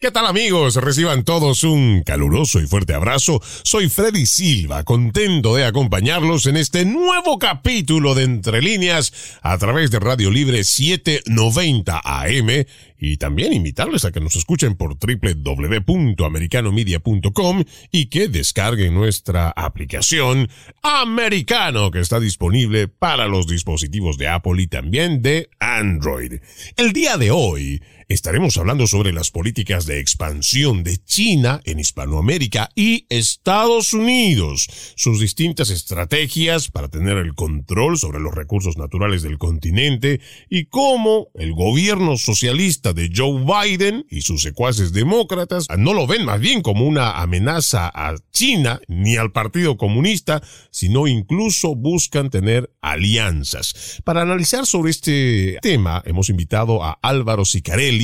¿Qué tal amigos? Reciban todos un caluroso y fuerte abrazo. Soy Freddy Silva, contento de acompañarlos en este nuevo capítulo de Entre Líneas a través de Radio Libre 790 AM y también invitarles a que nos escuchen por www.americanomedia.com y que descarguen nuestra aplicación Americano que está disponible para los dispositivos de Apple y también de Android. El día de hoy estaremos hablando sobre las políticas de expansión de China en Hispanoamérica y Estados Unidos, sus distintas estrategias para tener el control sobre los recursos naturales del continente y cómo el gobierno socialista de Joe Biden y sus secuaces demócratas no lo ven más bien como una amenaza a China ni al Partido Comunista, sino incluso buscan tener alianzas. Para analizar sobre este tema hemos invitado a Álvaro Sicarelli,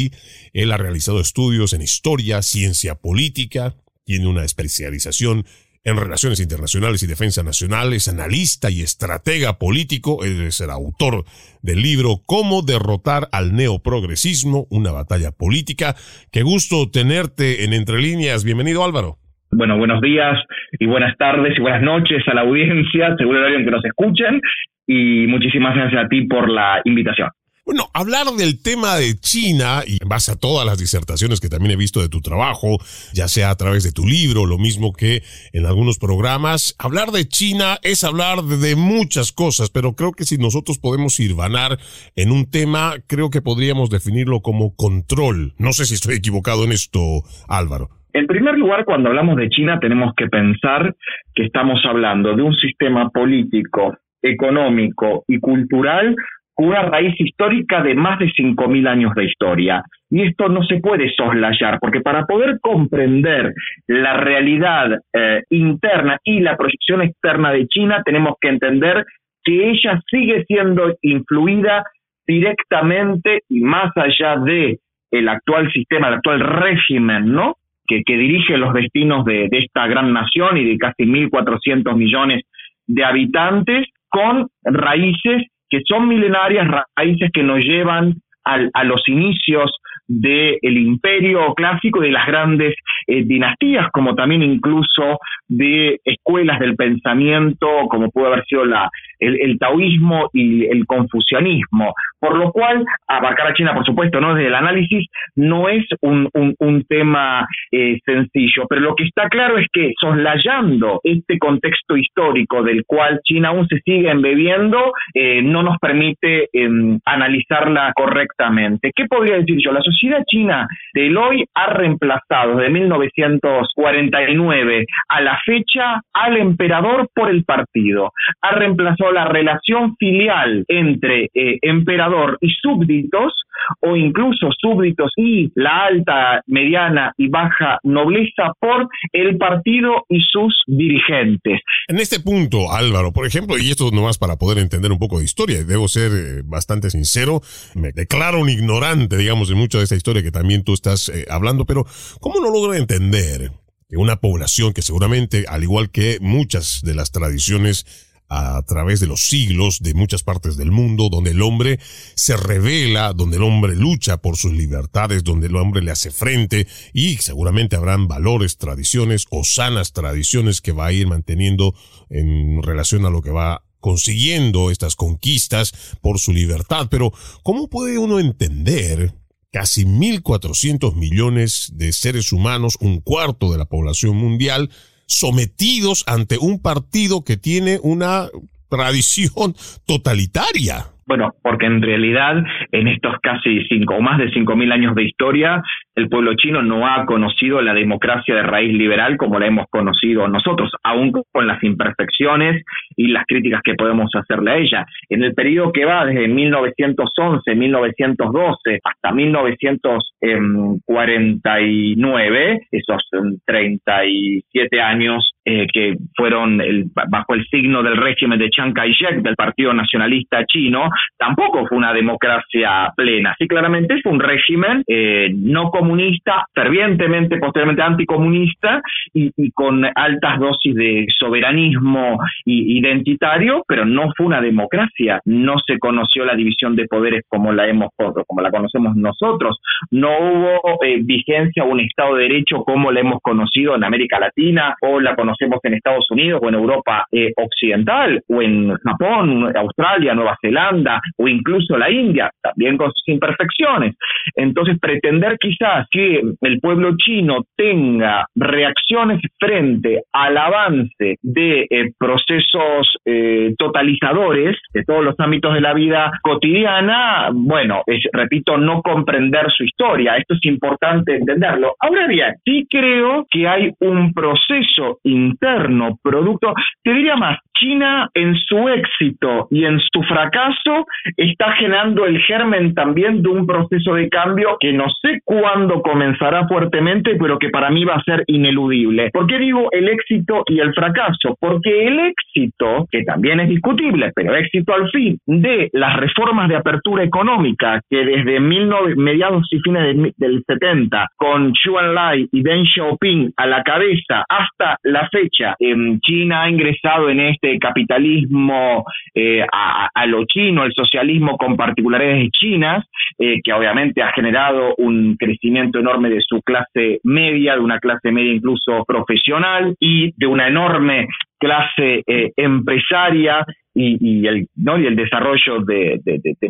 él ha realizado estudios en historia, ciencia política, tiene una especialización en relaciones internacionales y defensa nacional, es analista y estratega político, es el autor del libro Cómo derrotar al neoprogresismo, una batalla política. Qué gusto tenerte en Entre Líneas. Bienvenido Álvaro. Bueno, buenos días y buenas tardes y buenas noches a la audiencia, seguro que nos escuchen, y muchísimas gracias a ti por la invitación. Bueno, hablar del tema de China, y en base a todas las disertaciones que también he visto de tu trabajo, ya sea a través de tu libro, lo mismo que en algunos programas, hablar de China es hablar de muchas cosas, pero creo que si nosotros podemos irvanar en un tema, creo que podríamos definirlo como control. No sé si estoy equivocado en esto, Álvaro. En primer lugar, cuando hablamos de China, tenemos que pensar que estamos hablando de un sistema político, económico y cultural una raíz histórica de más de 5.000 años de historia. Y esto no se puede soslayar, porque para poder comprender la realidad eh, interna y la proyección externa de China, tenemos que entender que ella sigue siendo influida directamente y más allá de el actual sistema, el actual régimen, ¿no? Que, que dirige los destinos de, de esta gran nación y de casi 1.400 millones de habitantes, con raíces que son milenarias, raíces que nos llevan a los inicios del imperio clásico, de las grandes eh, dinastías, como también incluso de escuelas del pensamiento, como pudo haber sido la, el, taoísmo y el confucianismo. Por lo cual, abarcar a China, por supuesto, no desde el análisis, no es un, un, tema eh, sencillo, pero lo que está claro es que soslayando este contexto histórico del cual China aún se sigue embebiendo, eh, no nos permite em, analizarla correctamente. ¿Qué podría decir yo? La sociedad china del hoy ha reemplazado desde 1949 a la fecha al emperador por el partido, ha reemplazado la relación filial entre eh, emperador y súbditos, o incluso súbditos y la alta, mediana y baja nobleza por el partido y sus dirigentes. En este punto, Álvaro, por ejemplo, y esto nomás para poder entender un poco de historia, debo ser eh, bastante sincero, me declaro un ignorante, digamos, de mucha de esta historia que también tú estás eh, hablando, pero ¿cómo no logro entender que una población que seguramente, al igual que muchas de las tradiciones a través de los siglos de muchas partes del mundo, donde el hombre se revela, donde el hombre lucha por sus libertades, donde el hombre le hace frente y seguramente habrán valores, tradiciones o sanas tradiciones que va a ir manteniendo en relación a lo que va consiguiendo estas conquistas por su libertad. Pero, ¿cómo puede uno entender casi 1.400 millones de seres humanos, un cuarto de la población mundial, sometidos ante un partido que tiene una tradición totalitaria. Bueno, porque en realidad en estos casi cinco o más de cinco mil años de historia, el pueblo chino no ha conocido la democracia de raíz liberal como la hemos conocido nosotros, aún con las imperfecciones y las críticas que podemos hacerle a ella. En el periodo que va desde 1911, 1912 hasta 1949, esos 37 años eh, que fueron bajo el signo del régimen de Chiang Kai-shek, del Partido Nacionalista Chino, tampoco fue una democracia plena. Sí, claramente fue un régimen eh, no comunista, fervientemente, posteriormente anticomunista y, con altas dosis de soberanismo identitario, pero no fue una democracia. No se conoció la división de poderes como la hemos como la conocemos nosotros. No hubo eh, vigencia un Estado de Derecho como la hemos conocido en América Latina o la conocemos conocemos en Estados Unidos o en Europa eh, Occidental o en Japón, Australia, Nueva Zelanda o incluso la India, también con sus imperfecciones. Entonces, pretender quizás que el pueblo chino tenga reacciones frente al avance de eh, procesos eh, totalizadores de todos los ámbitos de la vida cotidiana, bueno, es, repito, no comprender su historia. Esto es importante entenderlo. Ahora bien, sí creo que hay un proceso interno, producto, te diría más, China en su éxito y en su fracaso está generando el germen también de un proceso de cambio que no sé cuándo comenzará fuertemente, pero que para mí va a ser ineludible. ¿Por qué digo el éxito y el fracaso? Porque el éxito, que también es discutible, pero éxito al fin, de las reformas de apertura económica que desde mediados y fines del 70, con Xu Enlai y Deng Xiaoping a la cabeza hasta la fecha, en China ha ingresado en este capitalismo eh, a, lo chino, el socialismo con particularidades chinas, eh, que obviamente ha generado un crecimiento enorme de su clase media, de una clase media incluso profesional y de una enorme clase eh, empresaria y, el, ¿no? y el desarrollo de,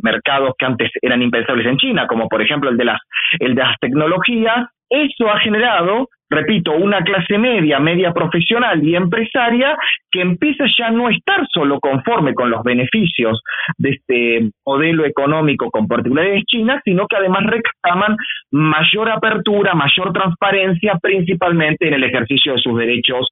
mercados que antes eran impensables en China, como por ejemplo el de las, el de las tecnologías, eso ha generado repito, una clase media, media profesional y empresaria que empieza ya a no estar solo conforme con los beneficios de este modelo económico con particularidades chinas, sino que además reclaman mayor apertura, mayor transparencia, principalmente en el ejercicio de sus derechos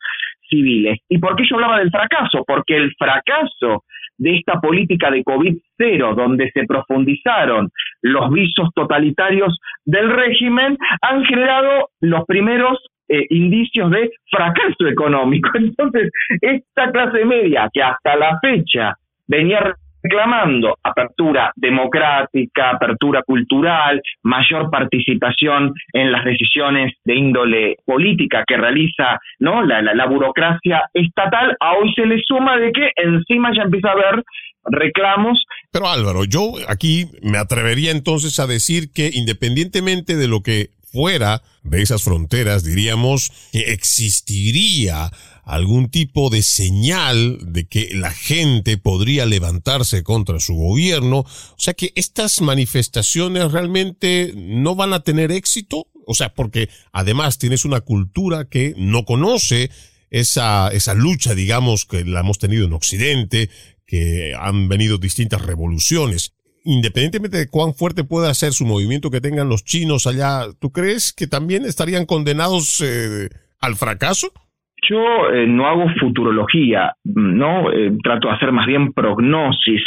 civiles. ¿Y por qué yo hablaba del fracaso? Porque el fracaso de esta política de COVID-0, donde se profundizaron los visos totalitarios del régimen, han generado los primeros eh, indicios de fracaso económico. Entonces, esta clase media que hasta la fecha venía reclamando apertura democrática, apertura cultural, mayor participación en las decisiones de índole política que realiza ¿no? la, la, burocracia estatal, a hoy se le suma de que encima ya empieza a haber reclamos. Pero Álvaro, yo aquí me atrevería entonces a decir que independientemente de lo que fuera de esas fronteras, diríamos que existiría algún tipo de señal de que la gente podría levantarse contra su gobierno. O sea que estas manifestaciones realmente no van a tener éxito. O sea, porque además tienes una cultura que no conoce esa, esa lucha, digamos, que la hemos tenido en Occidente, que han venido distintas revoluciones independientemente de cuán fuerte pueda ser su movimiento que tengan los chinos allá, ¿tú crees que también estarían condenados eh, al fracaso? Yo eh, no hago futurología, no eh, trato de hacer más bien prognosis,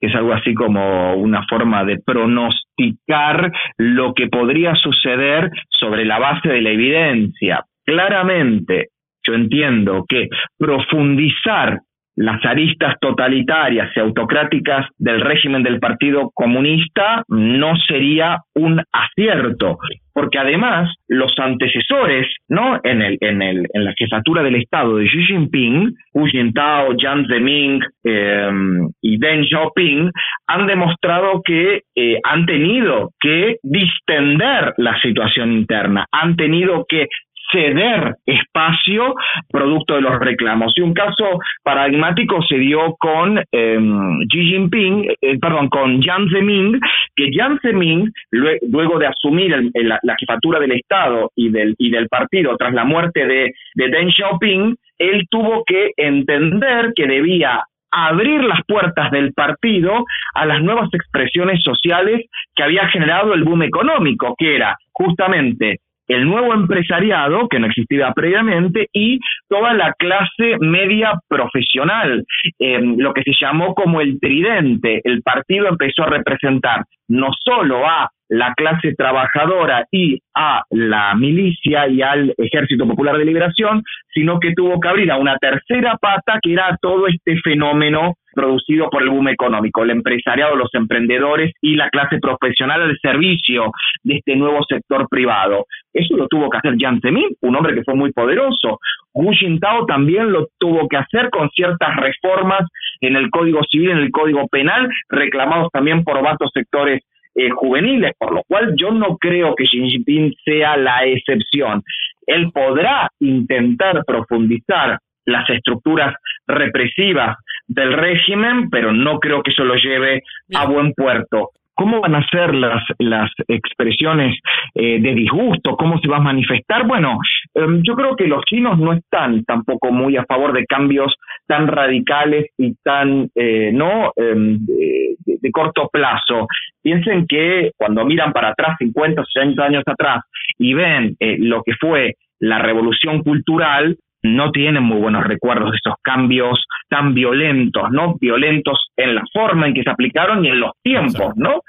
que es algo así como una forma de pronosticar lo que podría suceder sobre la base de la evidencia. Claramente, yo entiendo que profundizar las aristas totalitarias y autocráticas del régimen del Partido Comunista no sería un acierto, porque además los antecesores, ¿no? En el, en el, en la jefatura del Estado de Xi Jinping, Hu Jintao, Jiang Zemin em, y Deng Xiaoping han demostrado que eh, han tenido que distender la situación interna, han tenido que ceder espacio producto de los reclamos. Y un caso paradigmático se dio con em, Xi Jinping, eh, perdón, con Jiang Zemin, que Jiang Zemin, luego de asumir la, jefatura del Estado y del, y del partido tras la muerte de, de Deng Xiaoping, él tuvo que entender que debía abrir las puertas del partido a las nuevas expresiones sociales que había generado el boom económico, que era justamente el nuevo empresariado, que no existía previamente, y toda la clase media profesional, em, lo que se llamó como el tridente. El partido empezó a representar no solo a la clase trabajadora y a la milicia y al Ejército Popular de Liberación, sino que tuvo que abrir a una tercera pata que era todo este fenómeno producido por el boom económico, el empresariado, los emprendedores y la clase profesional al servicio de este nuevo sector privado. Eso lo tuvo que hacer Jiang Zemin, un hombre que fue muy poderoso. Hu Jintao también lo tuvo que hacer con ciertas reformas en el Código Civil, en el Código Penal, reclamados también por vastos sectores eh, juveniles, por lo cual yo no creo que Xi Jinping sea la excepción. Él podrá intentar profundizar las estructuras represivas del régimen, pero no creo que eso lo lleve a buen puerto. ¿Cómo van a ser las, las expresiones eh, de disgusto? ¿Cómo se va a manifestar? Bueno, em, yo creo que los chinos no están tampoco muy a favor de cambios tan radicales y tan eh, no em, de, corto plazo. Piensen que cuando miran para atrás, 50 o 60 años atrás, y ven eh, lo que fue la revolución cultural, no tienen muy buenos recuerdos de esos cambios tan violentos, ¿no? Violentos en la forma en que se aplicaron y en los tiempos, ¿no?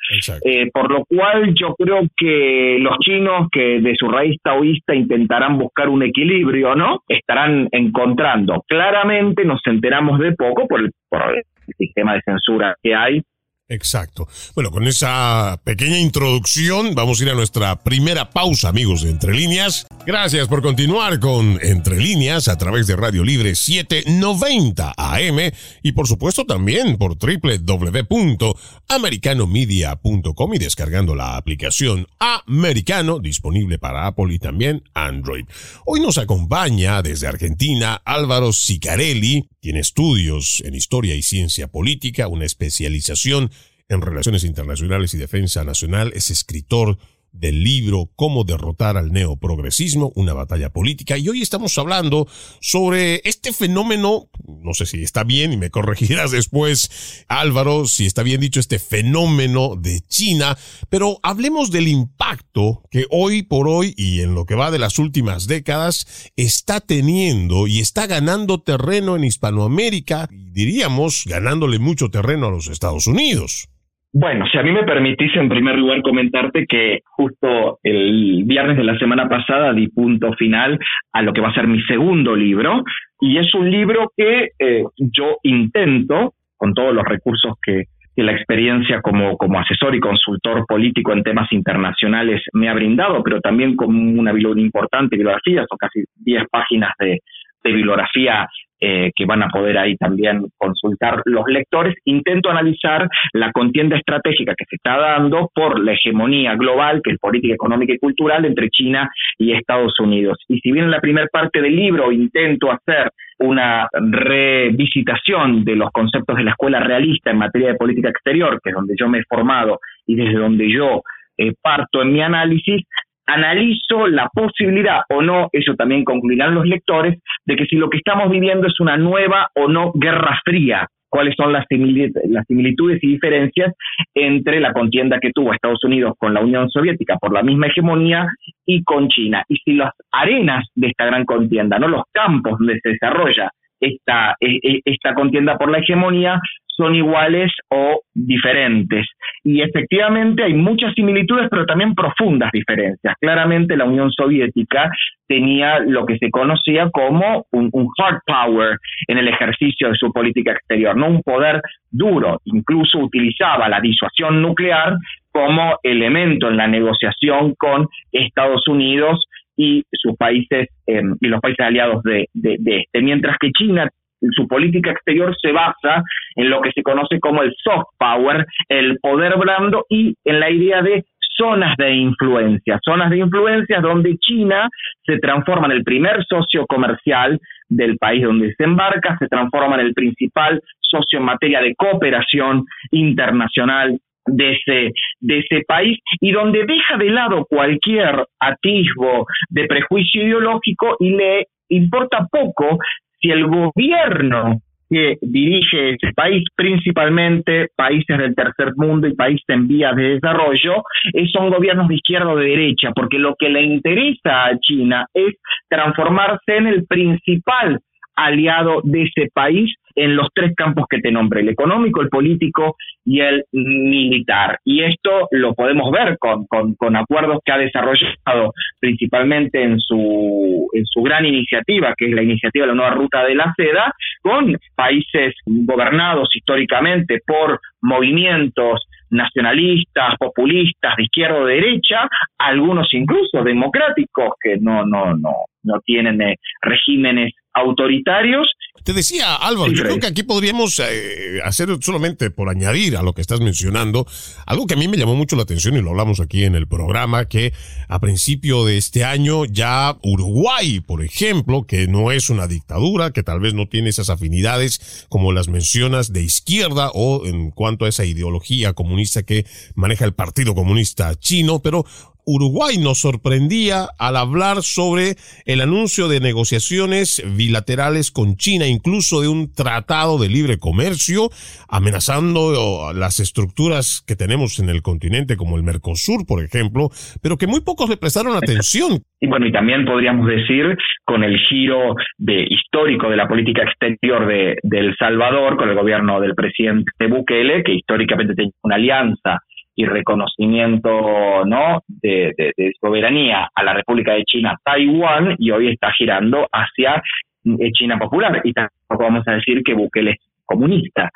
Eh, por lo cual yo creo que los chinos que de su raíz taoísta intentarán buscar un equilibrio, ¿no? Estarán encontrando. Claramente nos enteramos de poco por el, por el sistema de censura que hay Exacto. Bueno, con esa pequeña introducción vamos a ir a nuestra primera pausa, amigos de Entre Líneas. Gracias por continuar con Entre Líneas a través de Radio Libre 790 AM y por supuesto también por www.americanomedia.com y descargando la aplicación Americano disponible para Apple y también Android. Hoy nos acompaña desde Argentina Álvaro Sicarelli, tiene estudios en historia y ciencia política, una especialización en Relaciones Internacionales y Defensa Nacional, es escritor del libro Cómo derrotar al neoprogresismo, una batalla política. Y hoy estamos hablando sobre este fenómeno, no sé si está bien y me corregirás después, Álvaro, si está bien dicho este fenómeno de China, pero hablemos del impacto que hoy por hoy y en lo que va de las últimas décadas está teniendo y está ganando terreno en Hispanoamérica, diríamos ganándole mucho terreno a los Estados Unidos. Bueno, si a mí me permitís en primer lugar comentarte que justo el viernes de la semana pasada di punto final a lo que va a ser mi segundo libro y es un libro que eh, yo intento, con todos los recursos que, la experiencia como, como asesor y consultor político en temas internacionales me ha brindado, pero también con una importante bibliografía, son casi 10 páginas de, de bibliografía eh, que van a poder ahí también consultar los lectores, intento analizar la contienda estratégica que se está dando por la hegemonía global, que es política económica y cultural, entre China y Estados Unidos. Y si bien en la primera parte del libro intento hacer una revisitación de los conceptos de la escuela realista en materia de política exterior, que es donde yo me he formado y desde donde yo eh, parto en mi análisis, analizo la posibilidad o no, eso también concluirán los lectores, de que si lo que estamos viviendo es una nueva o no guerra fría, cuáles son las, similitudes y diferencias entre la contienda que tuvo Estados Unidos con la Unión Soviética por la misma hegemonía y con China. Y si las arenas de esta gran contienda, no los campos donde se desarrolla esta, e, e, esta contienda por la hegemonía, son iguales o diferentes. Y efectivamente hay muchas similitudes, pero también profundas diferencias. Claramente la Unión Soviética tenía lo que se conocía como un, hard power en el ejercicio de su política exterior, no un poder duro, incluso utilizaba la disuasión nuclear como elemento en la negociación con Estados Unidos y sus países em, y los países aliados de, este, mientras que China su política exterior se basa en lo que se conoce como el soft power, el poder blando y en la idea de zonas de influencia, zonas de influencia donde China se transforma en el primer socio comercial del país donde se embarca, se transforma en el principal socio en materia de cooperación internacional de ese, de ese país y donde deja de lado cualquier atisbo de prejuicio ideológico y le importa poco si el gobierno que dirige ese país, principalmente países del tercer mundo y países en vías de desarrollo, eh, son gobiernos de izquierda o de derecha, porque lo que le interesa a China es transformarse en el principal aliado de ese país en los tres campos que te nombré, el económico, el político y el militar. Y esto lo podemos ver con, con, acuerdos que ha desarrollado principalmente en su, en su gran iniciativa, que es la iniciativa de la nueva ruta de la seda, con países gobernados históricamente por movimientos nacionalistas, populistas, de izquierda o de derecha, algunos incluso democráticos que no, no, no, no tienen eh, regímenes autoritarios. Te decía Álvaro, yo creo que aquí podríamos eh, hacer solamente por añadir a lo que estás mencionando, algo que a mí me llamó mucho la atención y lo hablamos aquí en el programa, que a principio de este año ya Uruguay, por ejemplo, que no es una dictadura, que tal vez no tiene esas afinidades como las mencionas de izquierda o en cuanto a esa ideología comunista que maneja el Partido Comunista Chino, pero Uruguay nos sorprendía al hablar sobre el anuncio de negociaciones bilaterales con China, incluso de un tratado de libre comercio, amenazando las estructuras que tenemos en el continente, como el Mercosur, por ejemplo, pero que muy pocos le prestaron atención. Y bueno, y también podríamos decir con el giro de, histórico de la política exterior de, de El Salvador, con el gobierno del presidente Bukele, que históricamente tenía una alianza y reconocimiento no de, soberanía a la República de China Taiwán y hoy está girando hacia eh, China popular y tampoco vamos a decir que Bukele es comunista.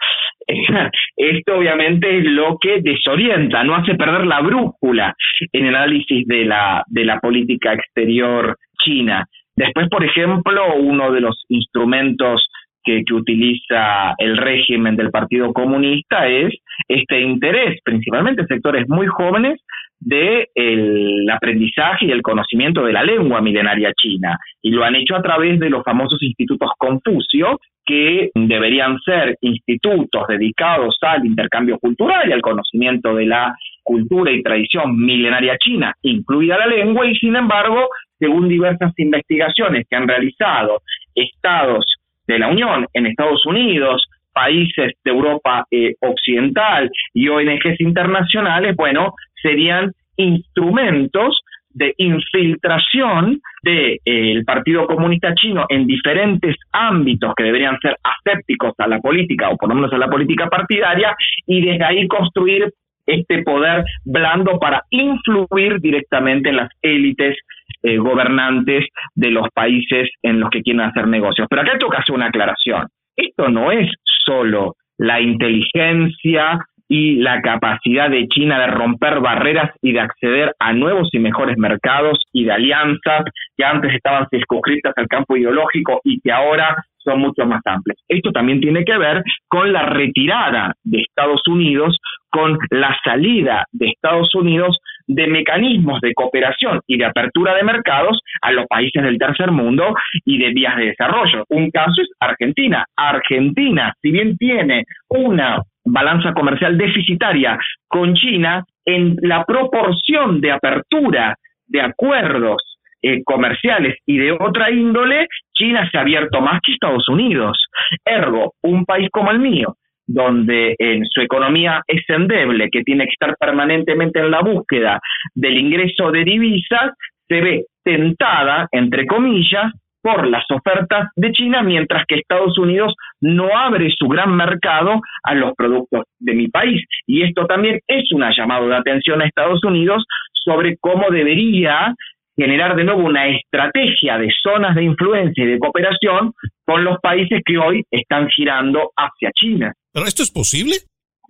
Esto obviamente es lo que desorienta, no hace perder la brújula en el análisis de la, de la política exterior china. Después, por ejemplo, uno de los instrumentos que, utiliza el régimen del Partido Comunista es este interés, principalmente en sectores muy jóvenes, de el aprendizaje y el conocimiento de la lengua milenaria china. Y lo han hecho a través de los famosos institutos Confucio que deberían ser institutos dedicados al intercambio cultural y al conocimiento de la cultura y tradición milenaria china, incluida la lengua, y sin embargo, según diversas investigaciones que han realizado estados de la Unión en Estados Unidos, países de Europa eh, Occidental y ONGs internacionales, bueno, serían instrumentos de infiltración del eh, Partido Comunista Chino en diferentes ámbitos que deberían ser asépticos a la política o por lo menos a la política partidaria y desde ahí construir este poder blando para influir directamente en las élites eh, gobernantes de los países en los que quieren hacer negocios. Pero acá toca hacer una aclaración. Esto no es solo la inteligencia y la capacidad de China de romper barreras y de acceder a nuevos y mejores mercados y de alianzas que antes estaban circunscritas al campo ideológico y que ahora son mucho más amplias. Esto también tiene que ver con la retirada de Estados Unidos, con la salida de Estados Unidos de mecanismos de cooperación y de apertura de mercados a los países del tercer mundo y de vías de desarrollo. Un caso es Argentina. Argentina, si bien tiene una balanza comercial deficitaria con China, en la proporción de apertura de acuerdos eh, comerciales y de otra índole, China se ha abierto más que Estados Unidos. Ergo, un país como el mío, donde en su economía es endeble, que tiene que estar permanentemente en la búsqueda del ingreso de divisas, se ve tentada, entre comillas, por las ofertas de China, mientras que Estados Unidos no abre su gran mercado a los productos de mi país. Y esto también es una llamada de atención a Estados Unidos sobre cómo debería generar de nuevo una estrategia de zonas de influencia y de cooperación con los países que hoy están girando hacia China. ¿Pero esto es posible?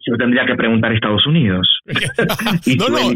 Yo tendría que preguntar a Estados Unidos. no, no,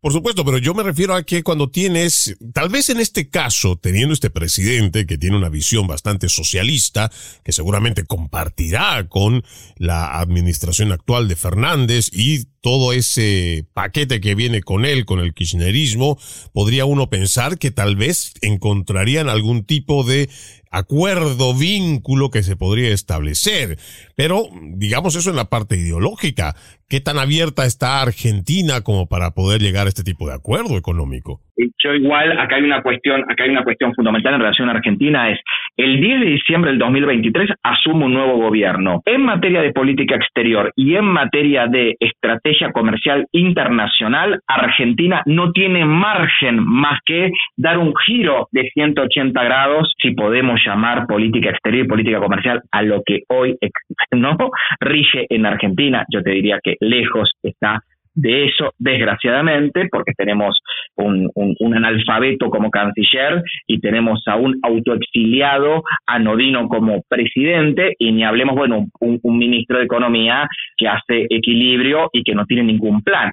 por supuesto, pero yo me refiero a que cuando tienes, tal vez en este caso, teniendo este presidente que tiene una visión bastante socialista, que seguramente compartirá con la administración actual de Fernández y todo ese paquete que viene con él, con el kirchnerismo, podría uno pensar que tal vez encontrarían algún tipo de acuerdo, vínculo que se podría establecer. Pero digamos eso en la parte ideológica. ¿Qué tan abierta está Argentina como para poder llegar a este tipo de acuerdo económico? Yo igual, acá hay una cuestión, acá hay una cuestión fundamental en relación a Argentina, es el 10 de diciembre del 2023 asume un nuevo gobierno. En materia de política exterior y en materia de estrategia comercial internacional, Argentina no tiene margen más que dar un giro de 180 grados, si podemos llamar política exterior y política comercial a lo que hoy no rige en Argentina. Yo te diría que lejos está de eso, desgraciadamente, porque tenemos un, analfabeto como canciller y tenemos a un autoexiliado anodino como presidente y ni hablemos, bueno, un, ministro de Economía que hace equilibrio y que no tiene ningún plan.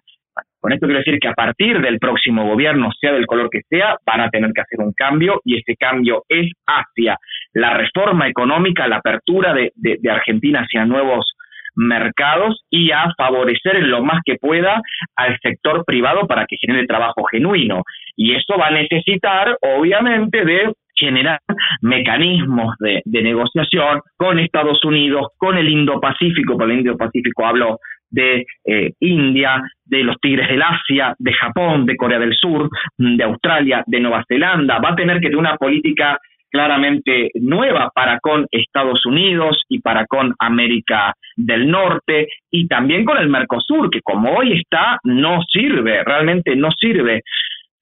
Con esto quiero decir que a partir del próximo gobierno, sea del color que sea, van a tener que hacer un cambio y ese cambio es hacia la reforma económica, la apertura de Argentina hacia nuevos mercados y a favorecer en lo más que pueda al sector privado para que genere trabajo genuino. Y eso va a necesitar, obviamente, de generar mecanismos de, negociación con Estados Unidos, con el Indo-Pacífico, por el Indo-Pacífico hablo de eh, India, de los tigres del Asia, de Japón, de Corea del Sur, de Australia, de Nueva Zelanda, va a tener que tener una política claramente nueva para con Estados Unidos y para con América del Norte y también con el Mercosur, que como hoy está, no sirve, realmente no sirve.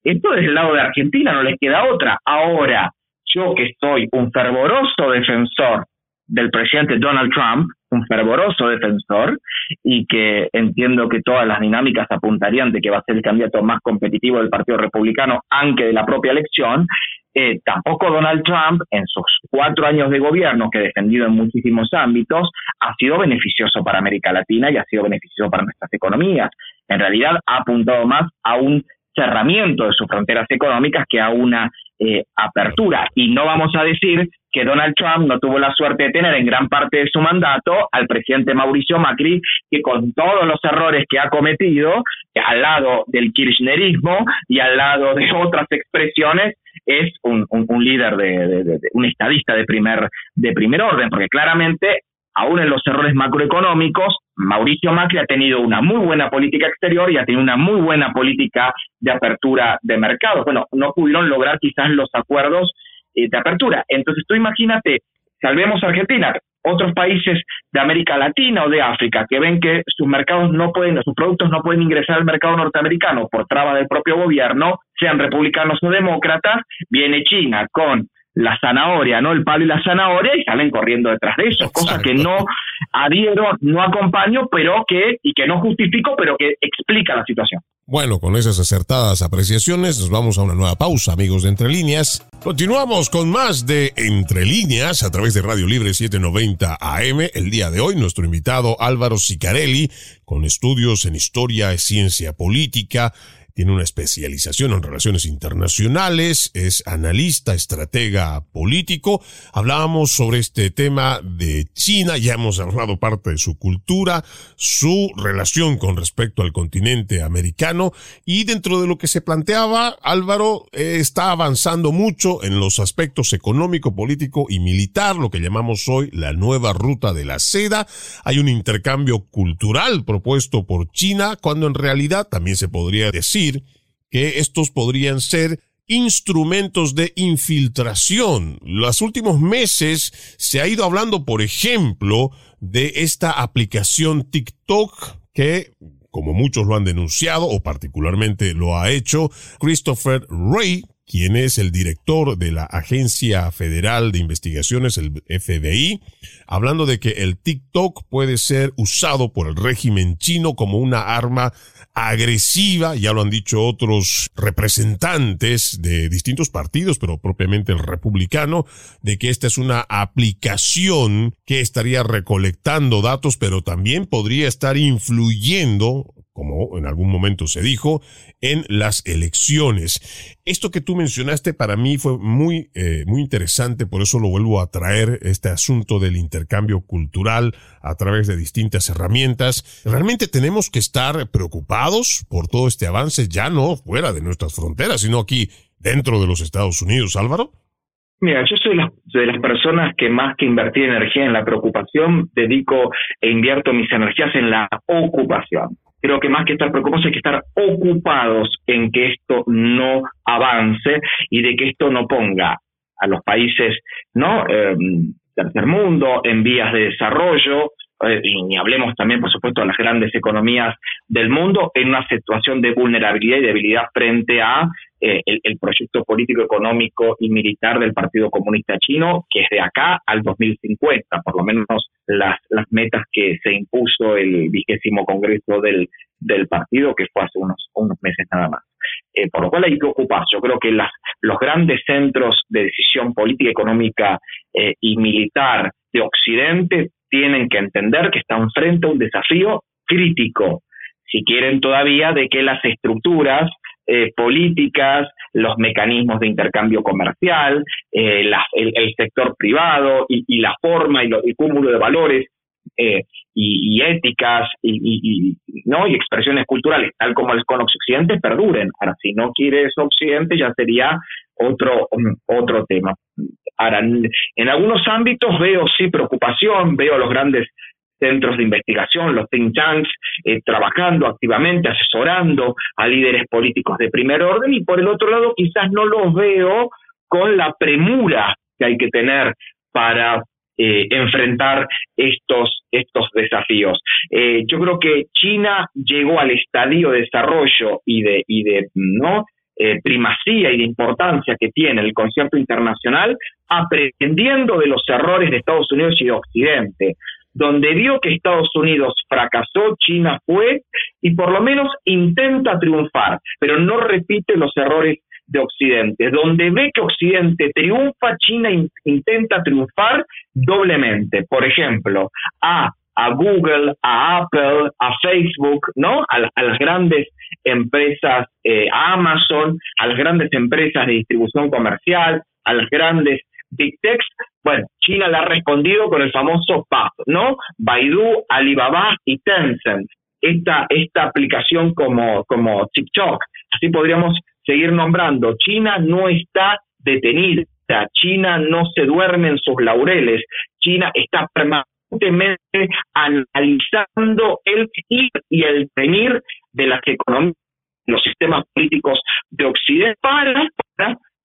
Esto desde el lado de Argentina no les queda otra. Ahora, yo que soy un fervoroso defensor del presidente Donald Trump, un fervoroso defensor, y que entiendo que todas las dinámicas apuntarían de que va a ser el candidato más competitivo del Partido Republicano, aunque de la propia elección, eh, tampoco Donald Trump, en sus cuatro años de gobierno, que ha defendido en muchísimos ámbitos, ha sido beneficioso para América Latina y ha sido beneficioso para nuestras economías. En realidad ha apuntado más a un cerramiento de sus fronteras económicas que a una eh, apertura. Y no vamos a decir que Donald Trump no tuvo la suerte de tener en gran parte de su mandato al presidente Mauricio Macri, que con todos los errores que ha cometido, al lado del kirchnerismo y al lado de otras expresiones, es un, líder de, un estadista de primer de primer orden, porque claramente aún en los errores macroeconómicos, Mauricio Macri ha tenido una muy buena política exterior y ha tenido una muy buena política de apertura de mercados. Bueno, no pudieron lograr quizás los acuerdos eh, de apertura. Entonces tú imagínate, salvemos Argentina, otros países de América Latina o de África que ven que sus mercados no pueden, sus productos no pueden ingresar al mercado norteamericano por traba del propio gobierno, sean republicanos o demócratas, viene China con la zanahoria, ¿no? El palo y la zanahoria y salen corriendo detrás de eso, cosa que no adhiero, no acompaño, pero que, y que no justifico, pero que explica la situación. Bueno, con esas acertadas apreciaciones nos vamos a una nueva pausa, amigos de Entre Líneas. Continuamos con más de Entre Líneas a través de Radio Libre 790 AM. El día de hoy nuestro invitado Álvaro Sicarelli, con estudios en historia y ciencia política, tiene una especialización en relaciones internacionales, es analista, estratega político. Hablábamos sobre este tema de China, ya hemos hablado parte de su cultura, su relación con respecto al continente americano y dentro de lo que se planteaba, Álvaro eh, está avanzando mucho en los aspectos económico, político y militar, lo que llamamos hoy la nueva ruta de la seda. Hay un intercambio cultural propuesto por China, cuando en realidad también se podría decir que estos podrían ser instrumentos de infiltración. Los últimos meses se ha ido hablando, por ejemplo, de esta aplicación TikTok que como muchos lo han denunciado o particularmente lo ha hecho Christopher Ray, quien es el director de la Agencia Federal de Investigaciones, el FBI, hablando de que el TikTok puede ser usado por el régimen chino como una arma agresiva, ya lo han dicho otros representantes de distintos partidos, pero propiamente el republicano, de que esta es una aplicación que estaría recolectando datos, pero también podría estar influyendo como en algún momento se dijo, en las elecciones. Esto que tú mencionaste para mí fue muy, eh, muy interesante, por eso lo vuelvo a traer, este asunto del intercambio cultural a través de distintas herramientas. Realmente tenemos que estar preocupados por todo este avance, ya no fuera de nuestras fronteras, sino aquí dentro de los Estados Unidos, Álvaro. Mira, yo soy de las personas que más que invertir energía en la preocupación, dedico e invierto mis energías en la ocupación. Creo que más que estar preocupados hay que estar ocupados en que esto no avance y de que esto no ponga a los países no eh, tercer mundo en vías de desarrollo eh, y hablemos también, por supuesto, de las grandes economías del mundo en una situación de vulnerabilidad y debilidad frente a eh, el, proyecto político, económico y militar del Partido Comunista Chino, que es de acá al 2050, por lo menos las, las metas que se impuso el vigésimo Congreso del, del partido, que fue hace unos, unos meses nada más. Eh, por lo cual hay que ocuparse. Yo creo que las, los grandes centros de decisión política, económica y militar de Occidente tienen que entender que están frente a un desafío crítico, si quieren todavía, de que las estructuras eh, políticas, los mecanismos de intercambio comercial, eh, el, sector privado y, la forma y el cúmulo de valores eh, y, éticas y, no y expresiones culturales tal como el con Occidente perduren. Ahora, si no quiere eso Occidente ya sería otro otro tema. Ahora, en algunos ámbitos veo sí preocupación, veo los grandes centros de investigación, los think tanks, eh, trabajando activamente, asesorando a líderes políticos de primer orden y por el otro lado quizás no los veo con la premura que hay que tener para eh, enfrentar estos, estos desafíos. Eh, yo creo que China llegó al estadio de desarrollo y de, y de ¿no? primacía y de importancia que tiene el concierto internacional, aprendiendo de los errores de Estados Unidos y de Occidente donde vio que Estados Unidos fracasó, China fue y por lo menos intenta triunfar, pero no repite los errores de Occidente. Donde ve que Occidente triunfa, China intenta triunfar doblemente. Por ejemplo, a a Google, a Apple, a Facebook, ¿no? A, las grandes empresas, eh, a Amazon, a las grandes empresas de distribución comercial, a las grandes Big Techs, bueno, China le ha respondido con el famoso PAP, ¿no? Baidu, Alibaba y Tencent. Esta, esta aplicación como, como TikTok. Así podríamos seguir nombrando. China no está detenida. China no se duerme en sus laureles. China está permanentemente analizando el ir y el venir de las economías, los sistemas políticos de Occidente para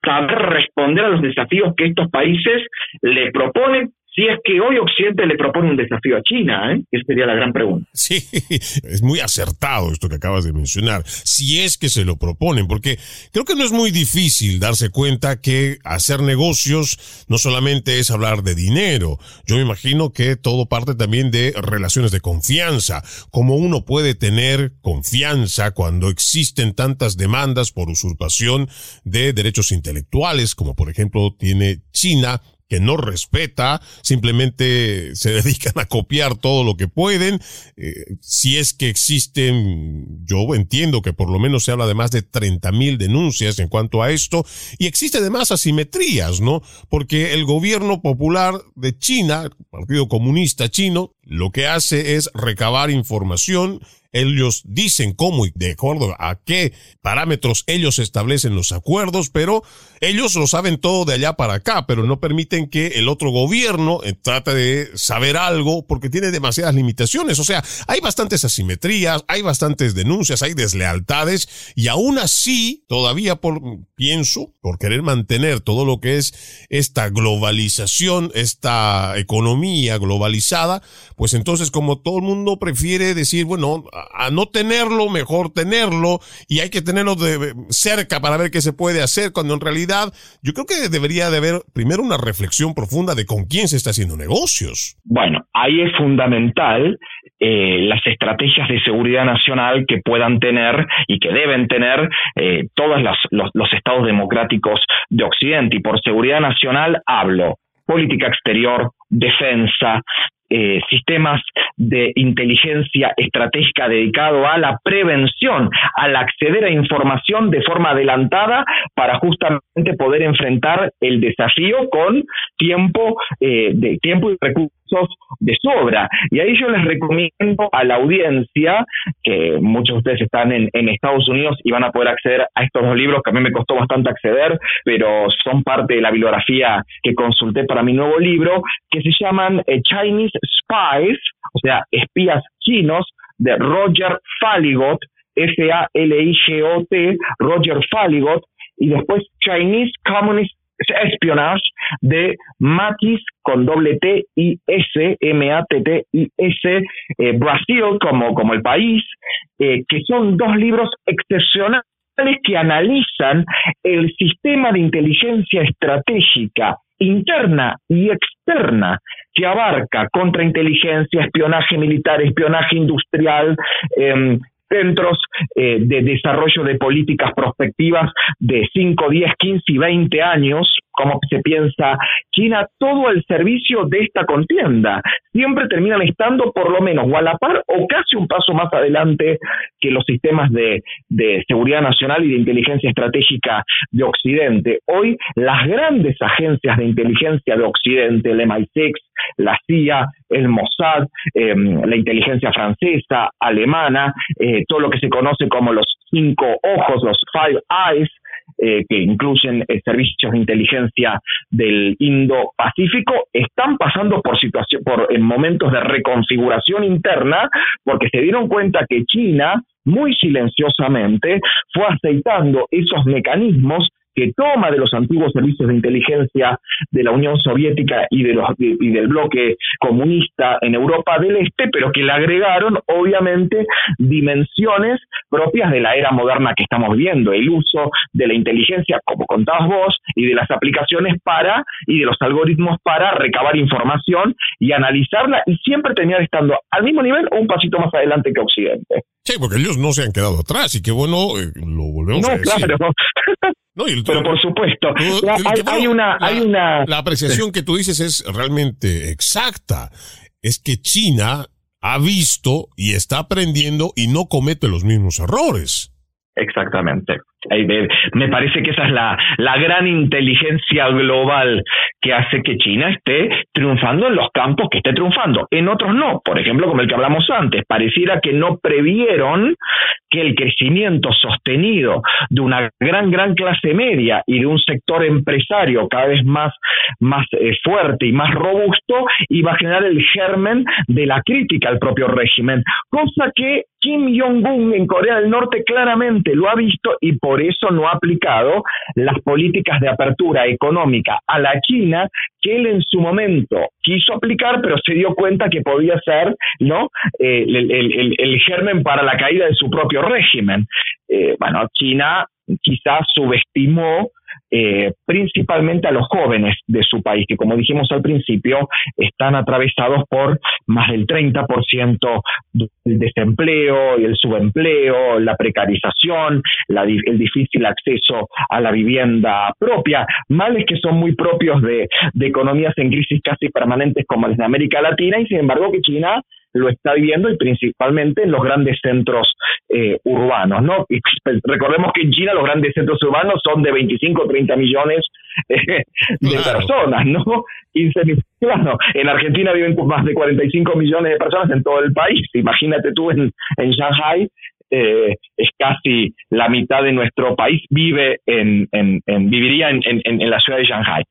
saber responder a los desafíos que estos países le proponen si es que hoy Occidente le propone un desafío a China, ¿eh? Esa sería la gran pregunta. Sí, es muy acertado esto que acabas de mencionar, si es que se lo proponen, porque creo que no es muy difícil darse cuenta que hacer negocios no solamente es hablar de dinero, yo me imagino que todo parte también de relaciones de confianza, como uno puede tener confianza cuando existen tantas demandas por usurpación de derechos intelectuales, como por ejemplo tiene China que no respeta, simplemente se dedican a copiar todo lo que pueden. Eh, si es que existen, yo entiendo que por lo menos se habla de más de 30 mil denuncias en cuanto a esto, y existe además asimetrías, ¿no? Porque el gobierno popular de China, Partido Comunista Chino, lo que hace es recabar información ellos dicen cómo y de acuerdo a qué parámetros ellos establecen los acuerdos, pero ellos lo saben todo de allá para acá, pero no permiten que el otro gobierno eh, trate de saber algo porque tiene demasiadas limitaciones. O sea, hay bastantes asimetrías, hay bastantes denuncias, hay deslealtades y aún así, todavía por, pienso, por querer mantener todo lo que es esta globalización, esta economía globalizada, pues entonces como todo el mundo prefiere decir, bueno, a no tenerlo, mejor tenerlo y hay que tenerlo de cerca para ver qué se puede hacer, cuando en realidad yo creo que debería de haber primero una reflexión profunda de con quién se está haciendo negocios. Bueno, ahí es fundamental eh, las estrategias de seguridad nacional que puedan tener y que deben tener eh, todos los, los estados democráticos de Occidente. Y por seguridad nacional hablo política exterior, defensa, eh, sistemas de inteligencia estratégica dedicado a la prevención, al acceder a información de forma adelantada para justamente poder enfrentar el desafío con tiempo, eh, de tiempo y recursos recursos de sobra. Y ahí yo les recomiendo a la audiencia, que muchos de ustedes están en, Estados Unidos y van a poder acceder a estos dos libros que a mí me costó bastante acceder, pero son parte de la bibliografía que consulté para mi nuevo libro, que se llaman eh, Chinese Spies, o sea, espías chinos, de Roger Faligot, F-A-L-I-G-O-T, Roger Faligot, y después Chinese Communist Espionage de Matis con doble T I S M A T T I S eh, Brasil como, como el país, eh, que son dos libros excepcionales que analizan el sistema de inteligencia estratégica interna y externa que abarca contrainteligencia, espionaje militar, espionaje industrial, eh, centros eh, de desarrollo de políticas prospectivas de 5, 10, 15 y 20 años, como se piensa China, todo al servicio de esta contienda. Siempre terminan estando por lo menos o a la par o casi un paso más adelante que los sistemas de, de seguridad nacional y de inteligencia estratégica de Occidente. Hoy las grandes agencias de inteligencia de Occidente, el MI6, la CIA, el Mossad, em, la inteligencia francesa, alemana, eh, todo lo que se conoce como los cinco ojos, los five eyes, eh, que incluyen eh, servicios de inteligencia del Indo-Pacífico, están pasando por por momentos de reconfiguración interna, porque se dieron cuenta que China muy silenciosamente fue aceitando esos mecanismos que toma de los antiguos servicios de inteligencia de la Unión Soviética y, de los, y del bloque comunista en Europa del Este, pero que le agregaron, obviamente, dimensiones propias de la era moderna que estamos viendo, el uso de la inteligencia, como contabas vos, y de las aplicaciones para, y de los algoritmos para recabar información y analizarla, y siempre terminar estando al mismo nivel o un pasito más adelante que Occidente. Sí, porque ellos no se han quedado atrás y qué bueno, eh, lo volvemos a decir. Claro. Pero por supuesto, hay, una, la, hay una... La apreciación que tú dices es realmente exacta. Es que China ha visto y está aprendiendo y no comete los mismos errores. Exactamente. Me parece que esa es la, la gran inteligencia global que hace que China esté triunfando en los campos que esté triunfando. En otros no, por ejemplo, como el que hablamos antes, pareciera que no previeron que el crecimiento sostenido de una gran, gran clase media y de un sector empresario cada vez más, más eh, fuerte y más robusto iba a generar el germen de la crítica al propio régimen, cosa que Kim Jong-un en Corea del Norte claramente lo ha visto y por eso no ha aplicado las políticas de apertura económica a la China que él en su momento quiso aplicar, pero se dio cuenta que podía ser ¿no? Eh, el, germen para la caída de su propio régimen. Eh, bueno, China quizás subestimó eh, principalmente a los jóvenes de su país, que como dijimos al principio, están atravesados por más del 30% del desempleo y el subempleo, la precarización, el difícil acceso a la vivienda propia, males que son muy propios de, de economías en crisis casi permanentes como las de América Latina y sin embargo que China lo está viviendo y principalmente en los grandes centros eh, urbanos, ¿no? Y pues, recordemos que en China los grandes centros urbanos son de 25 o 30 millones eh, de personas, ¿no? 15 claro, en Argentina viven más de 45 millones de personas en todo el país. Imagínate tú en, en Shanghai, eh, es casi la mitad de nuestro país vive en, en, en viviría en, en, la ciudad de Shanghai.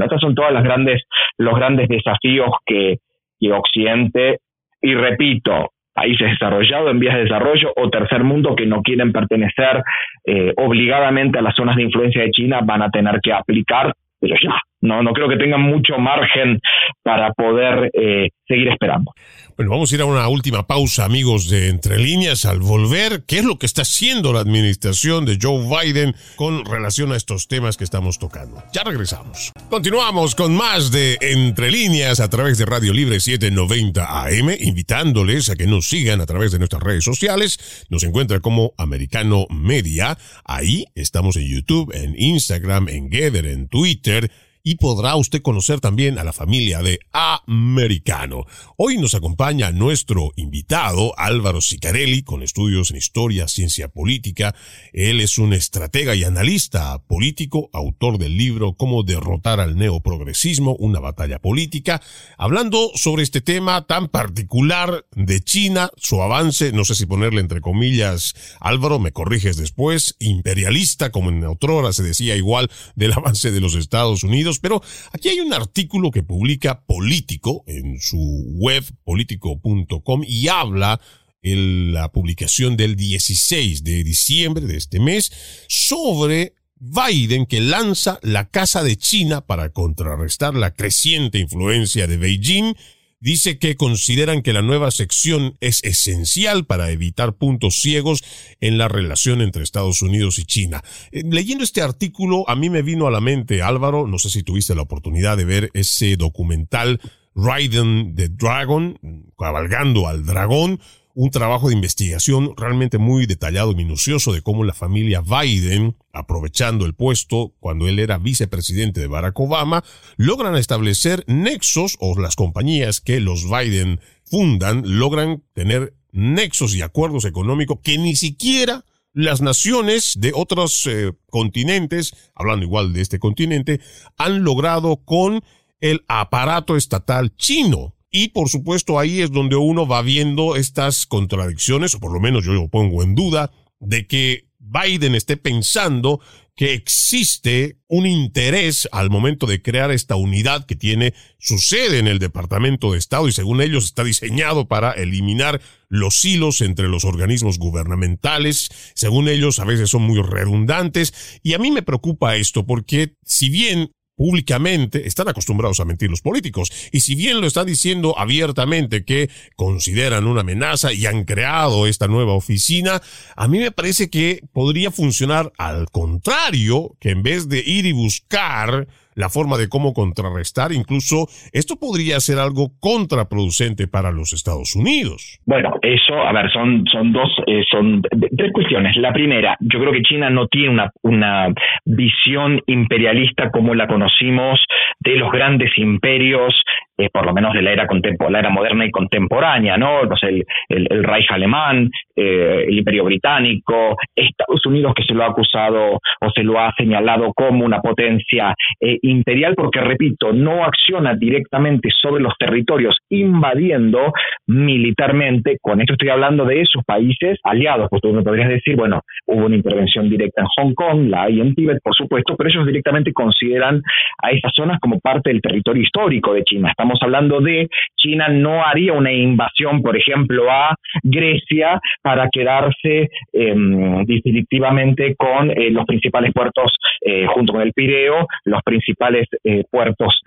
Estos son todos los grandes, los grandes desafíos que, que Occidente y repito, países desarrollados en vías de desarrollo o tercer mundo que no quieren pertenecer eh, obligadamente a las zonas de influencia de China van a tener que aplicar, pero ya, no, no creo que tengan mucho margen para poder eh, seguir esperando. Bueno, vamos a ir a una última pausa, amigos de Entre Líneas. Al volver, ¿qué es lo que está haciendo la administración de Joe Biden con relación a estos temas que estamos tocando? Ya regresamos. Continuamos con más de Entre Líneas a través de Radio Libre 790 AM, invitándoles a que nos sigan a través de nuestras redes sociales. Nos encuentra como Americano Media. Ahí estamos en YouTube, en Instagram, en Gather, en Twitter y podrá usted conocer también a la familia de Americano. Hoy nos acompaña nuestro invitado Álvaro Sicarelli con estudios en historia, ciencia política. Él es un estratega y analista político, autor del libro Cómo derrotar al neoprogresismo, una batalla política, hablando sobre este tema tan particular de China, su avance, no sé si ponerle entre comillas, Álvaro, me corriges después, imperialista, como en otrora se decía igual del avance de los Estados Unidos, pero aquí hay un artículo que publica Político en su web político.com y habla en la publicación del 16 de diciembre de este mes sobre Biden que lanza la Casa de China para contrarrestar la creciente influencia de Beijing dice que consideran que la nueva sección es esencial para evitar puntos ciegos en la relación entre Estados Unidos y China. Eh, leyendo este artículo, a mí me vino a la mente, Álvaro, no sé si tuviste la oportunidad de ver ese documental Riding the Dragon, cabalgando al dragón, un trabajo de investigación realmente muy detallado y minucioso de cómo la familia Biden, aprovechando el puesto cuando él era vicepresidente de Barack Obama, logran establecer nexos o las compañías que los Biden fundan logran tener nexos y acuerdos económicos que ni siquiera las naciones de otros eh, continentes, hablando igual de este continente, han logrado con el aparato estatal chino. Y por supuesto ahí es donde uno va viendo estas contradicciones, o por lo menos yo lo pongo en duda, de que Biden esté pensando que existe un interés al momento de crear esta unidad que tiene su sede en el Departamento de Estado y según ellos está diseñado para eliminar los hilos entre los organismos gubernamentales. Según ellos a veces son muy redundantes y a mí me preocupa esto porque si bien públicamente, están acostumbrados a mentir los políticos. Y si bien lo están diciendo abiertamente que consideran una amenaza y han creado esta nueva oficina, a mí me parece que podría funcionar al contrario, que en vez de ir y buscar la forma de cómo contrarrestar. Incluso esto podría ser algo contraproducente para los Estados Unidos. Bueno, eso, a ver, son, son dos, eh, son tres cuestiones. La primera, yo creo que China no tiene una, una visión imperialista como la conocimos de los grandes imperios eh, por lo menos de la era, la era moderna y contemporánea, ¿no? el, el, Reich alemán, eh, el Imperio británico, Estados Unidos que se lo ha acusado o se lo ha señalado como una potencia eh, imperial, porque repito, no acciona directamente sobre los territorios invadiendo militarmente, con esto estoy hablando de sus países aliados, tú me podrías decir, bueno, hubo una intervención directa en Hong Kong, la hay en Tíbet, por supuesto, pero ellos directamente consideran a esas zonas como parte del territorio histórico de China. Estamos hablando de China no haría una invasión, por ejemplo, a Grecia para quedarse em, definitivamente con eh, los principales puertos, eh, junto con el Pireo, los principales eh, puertos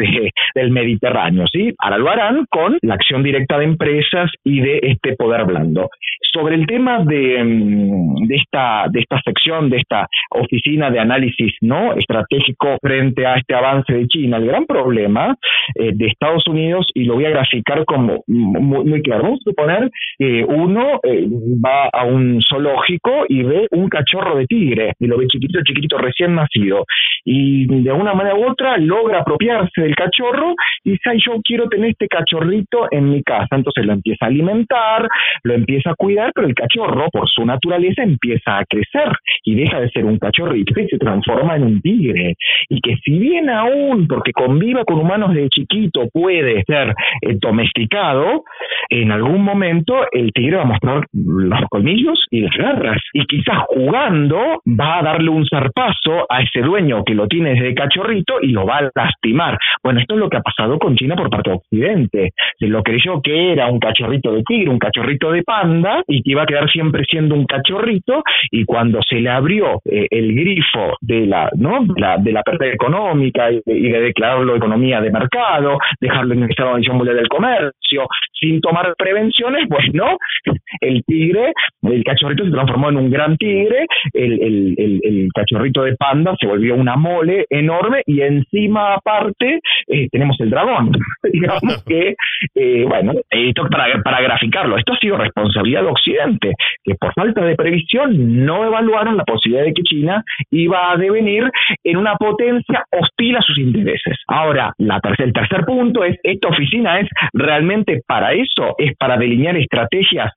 del Mediterráneo. ¿sí? Ahora lo harán con la acción directa de empresas y de este poder blando. Sobre el tema de, em, de, esta, de esta sección, de esta oficina de análisis no estratégico frente a este avance de China, el gran problema de Estados Unidos y lo voy a graficar como muy, claro. Vamos a suponer que uno eh, va a un zoológico y ve un cachorro de tigre y lo ve chiquitito, chiquitito, recién nacido y de una manera u otra logra apropiarse del cachorro y dice, yo quiero tener este cachorrito en mi casa. Entonces lo empieza a alimentar, lo empieza a cuidar, pero el cachorro, por su naturaleza, empieza a crecer y deja de ser un cachorrito y se transforma en un tigre. Y que si bien aún, porque conviva con humanos de chiquito, puede ser eh, domesticado, en algún momento el tigre va a mostrar los colmillos y las garras. Y quizás jugando va a darle un zarpazo a ese dueño que lo tiene desde cachorrito y lo va a lastimar. Bueno, esto es lo que ha pasado con China por parte de Occidente. Se lo creyó que era un cachorrito de tigre, un cachorrito de panda y que iba a quedar siempre siendo un cachorrito y cuando se le abrió eh, el grifo de la, ¿no? de la pérdida económica y de, declararlo economía de mercado, dejarlo ingresar a la Organización Mundial del Comercio, sin tomar prevenciones, pues no, el tigre, el cachorrito se transformó en un gran tigre, el, el, el, cachorrito de panda se volvió una mole enorme y encima aparte eh, tenemos el dragón. Digamos que, eh, bueno, esto para, para graficarlo, esto ha sido responsabilidad de Occidente, que por falta de previsión no evaluaron la posibilidad de que China iba a devenir en una potencia hostil a sus intereses. Ahora, la el tercer punto es, esta oficina es realmente para eso, es para delinear estrategias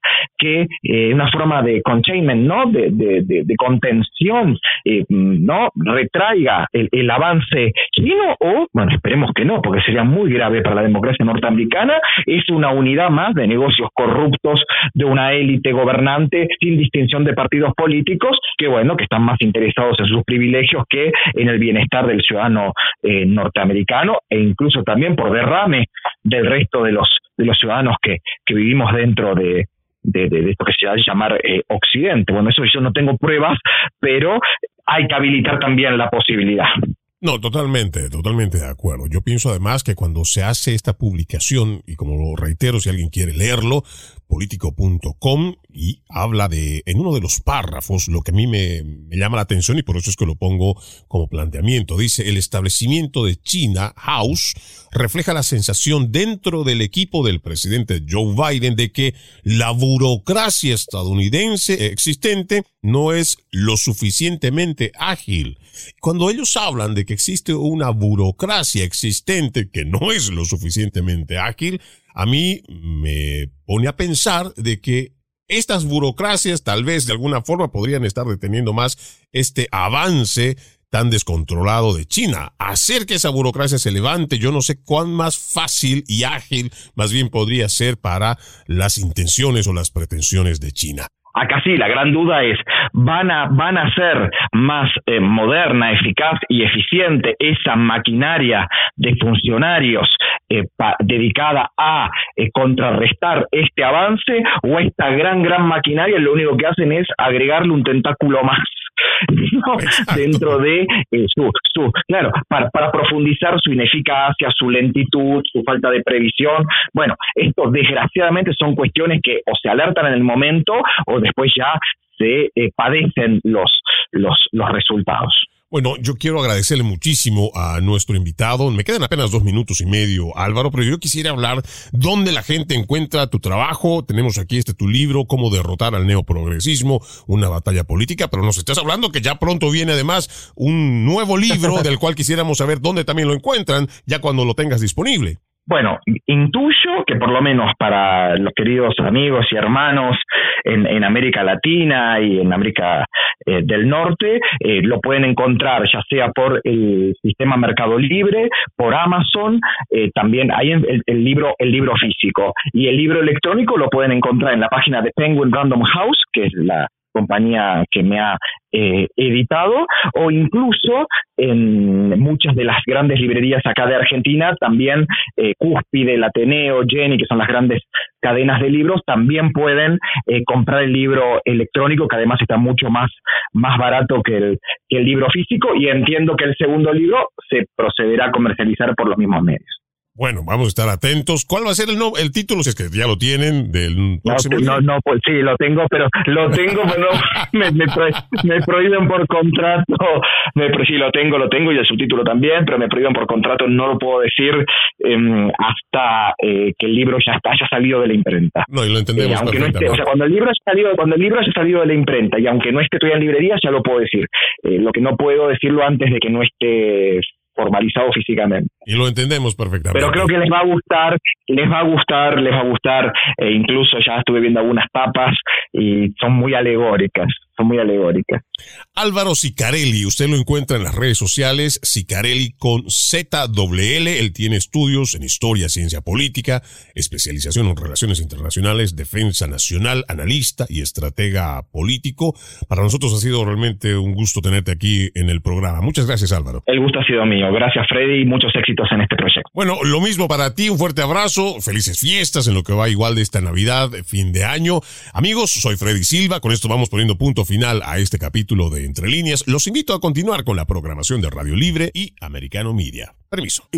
que, eh, una forma de containment, ¿no? De, contención, eh, ¿no? Retraiga el, el avance chino o, bueno, esperemos que no, porque sería muy grave para la democracia norteamericana, es una unidad más de negocios corruptos de una élite gobernante sin distinción de partidos políticos que, bueno, que están más interesados en sus privilegios que en el bienestar del ciudadano eh, norteamericano e incluso también por derrame del resto de los, de los ciudadanos que, que vivimos dentro de, de, de, esto que se va a llamar eh, Occidente. Bueno, eso yo no tengo pruebas, pero hay que habilitar también la posibilidad. No, totalmente, totalmente de acuerdo. Yo pienso además que cuando se hace esta publicación, y como lo reitero, si alguien quiere leerlo, político.com y habla de, en uno de los párrafos, lo que a mí me, me, llama la atención y por eso es que lo pongo como planteamiento. Dice, el establecimiento de China House refleja la sensación dentro del equipo del presidente Joe Biden de que la burocracia estadounidense existente no es lo suficientemente ágil. Cuando ellos hablan de que existe una burocracia existente que no es lo suficientemente ágil, a mí me pone a pensar de que estas burocracias tal vez de alguna forma podrían estar deteniendo más este avance tan descontrolado de China. Hacer que esa burocracia se levante, yo no sé cuán más fácil y ágil más bien podría ser para las intenciones o las pretensiones de China. Acá sí, la gran duda es, ¿van a, van a ser más eh, moderna, eficaz y eficiente esa maquinaria de funcionarios eh, dedicada a eh, contrarrestar este avance o esta gran, gran maquinaria lo único que hacen es agregarle un tentáculo más? dentro de su, su, claro, para, para profundizar su ineficacia, su lentitud, su falta de previsión. Bueno, esto desgraciadamente son cuestiones que o se alertan en el momento o después ya se eh, padecen los, los, los resultados. Bueno, yo quiero agradecerle muchísimo a nuestro invitado. Me quedan apenas dos minutos y medio, Álvaro, pero yo quisiera hablar dónde la gente encuentra tu trabajo. Tenemos aquí este tu libro, Cómo derrotar al neoprogresismo, una batalla política, pero nos estás hablando que ya pronto viene además un nuevo libro del cual quisiéramos saber dónde también lo encuentran, ya cuando lo tengas disponible. Bueno, intuyo que por lo menos para los queridos amigos y hermanos en, América Latina y en América eh, del Norte, eh, lo pueden encontrar ya sea por el sistema Mercado Libre, por Amazon, eh, también hay el, el, libro el libro físico. Y el libro electrónico lo pueden encontrar en la página de Penguin Random House, que es la compañía que me ha eh, editado, o incluso en muchas de las grandes librerías acá de Argentina, también eh, Cúspide, el Ateneo, Jenny, que son las grandes cadenas de libros, también pueden eh, comprar el libro electrónico, que además está mucho más, más barato que el, que el libro físico, y entiendo que el segundo libro se procederá a comercializar por los mismos medios. Bueno, vamos a estar atentos. ¿Cuál va a ser el, el título? Si es que ya lo tienen del próximo No, no, pues sí, lo tengo, pero lo tengo, pero me, me, prohíben por contrato. Me, sí, lo tengo, lo tengo y el subtítulo también, pero me prohíben por contrato. No lo puedo decir em, hasta eh, que el libro ya está, haya salido de la imprenta. No, y lo entendemos. Eh, aunque no esté, o sea, cuando el libro haya salido, cuando el libro haya salido de la imprenta y aunque no esté todavía en librería, ya lo puedo decir. Eh, lo que no puedo decirlo antes de que no esté formalizado físicamente. Y lo entendemos perfectamente. Pero creo que les va a gustar, les va a gustar, les va a gustar, e incluso ya estuve viendo algunas tapas y son muy alegóricas son muy alegóricas. Álvaro Sicarelli, usted lo encuentra en las redes sociales, Sicarelli con ZWL, él tiene estudios en historia, ciencia política, especialización en relaciones internacionales, defensa nacional, analista y estratega político. Para nosotros ha sido realmente un gusto tenerte aquí en el programa. Muchas gracias Álvaro. El gusto ha sido mío. Gracias Freddy y muchos éxitos en este proyecto. Bueno, lo mismo para ti, un fuerte abrazo, felices fiestas en lo que va igual de esta Navidad, fin de año. Amigos, soy Freddy Silva, con esto vamos poniendo punto final a este capítulo de Entre Líneas, los invito a continuar con la programación de Radio Libre y Americano Media. Permiso.